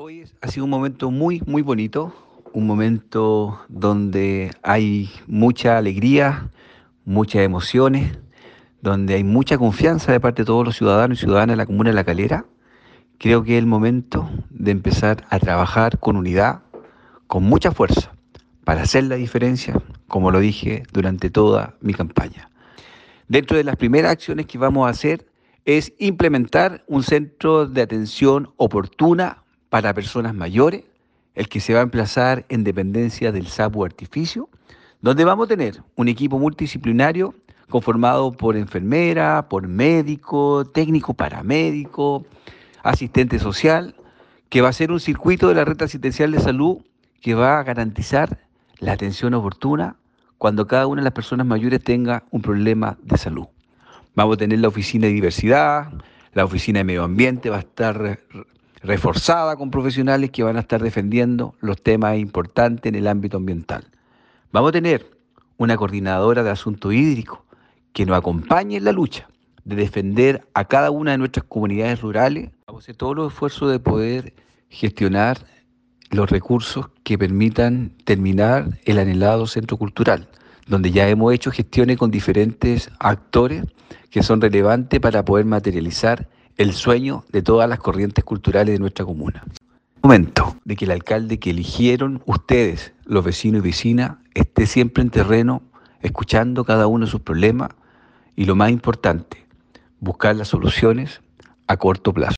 Hoy ha sido un momento muy, muy bonito, un momento donde hay mucha alegría, muchas emociones, donde hay mucha confianza de parte de todos los ciudadanos y ciudadanas de la Comuna de La Calera. Creo que es el momento de empezar a trabajar con unidad, con mucha fuerza, para hacer la diferencia, como lo dije durante toda mi campaña. Dentro de las primeras acciones que vamos a hacer es implementar un centro de atención oportuna para personas mayores, el que se va a emplazar en dependencia del SAPU Artificio, donde vamos a tener un equipo multidisciplinario conformado por enfermera, por médico, técnico paramédico, asistente social, que va a ser un circuito de la red asistencial de salud que va a garantizar la atención oportuna cuando cada una de las personas mayores tenga un problema de salud. Vamos a tener la oficina de diversidad, la oficina de medio ambiente va a estar reforzada con profesionales que van a estar defendiendo los temas importantes en el ámbito ambiental. Vamos a tener una coordinadora de asunto hídrico que nos acompañe en la lucha de defender a cada una de nuestras comunidades rurales. Vamos a hacer todos los esfuerzos de poder gestionar los recursos que permitan terminar el anhelado centro cultural, donde ya hemos hecho gestiones con diferentes actores que son relevantes para poder materializar el sueño de todas las corrientes culturales de nuestra comuna. Momento de que el alcalde que eligieron ustedes, los vecinos y vecinas, esté siempre en terreno, escuchando cada uno de sus problemas y lo más importante, buscar las soluciones a corto plazo.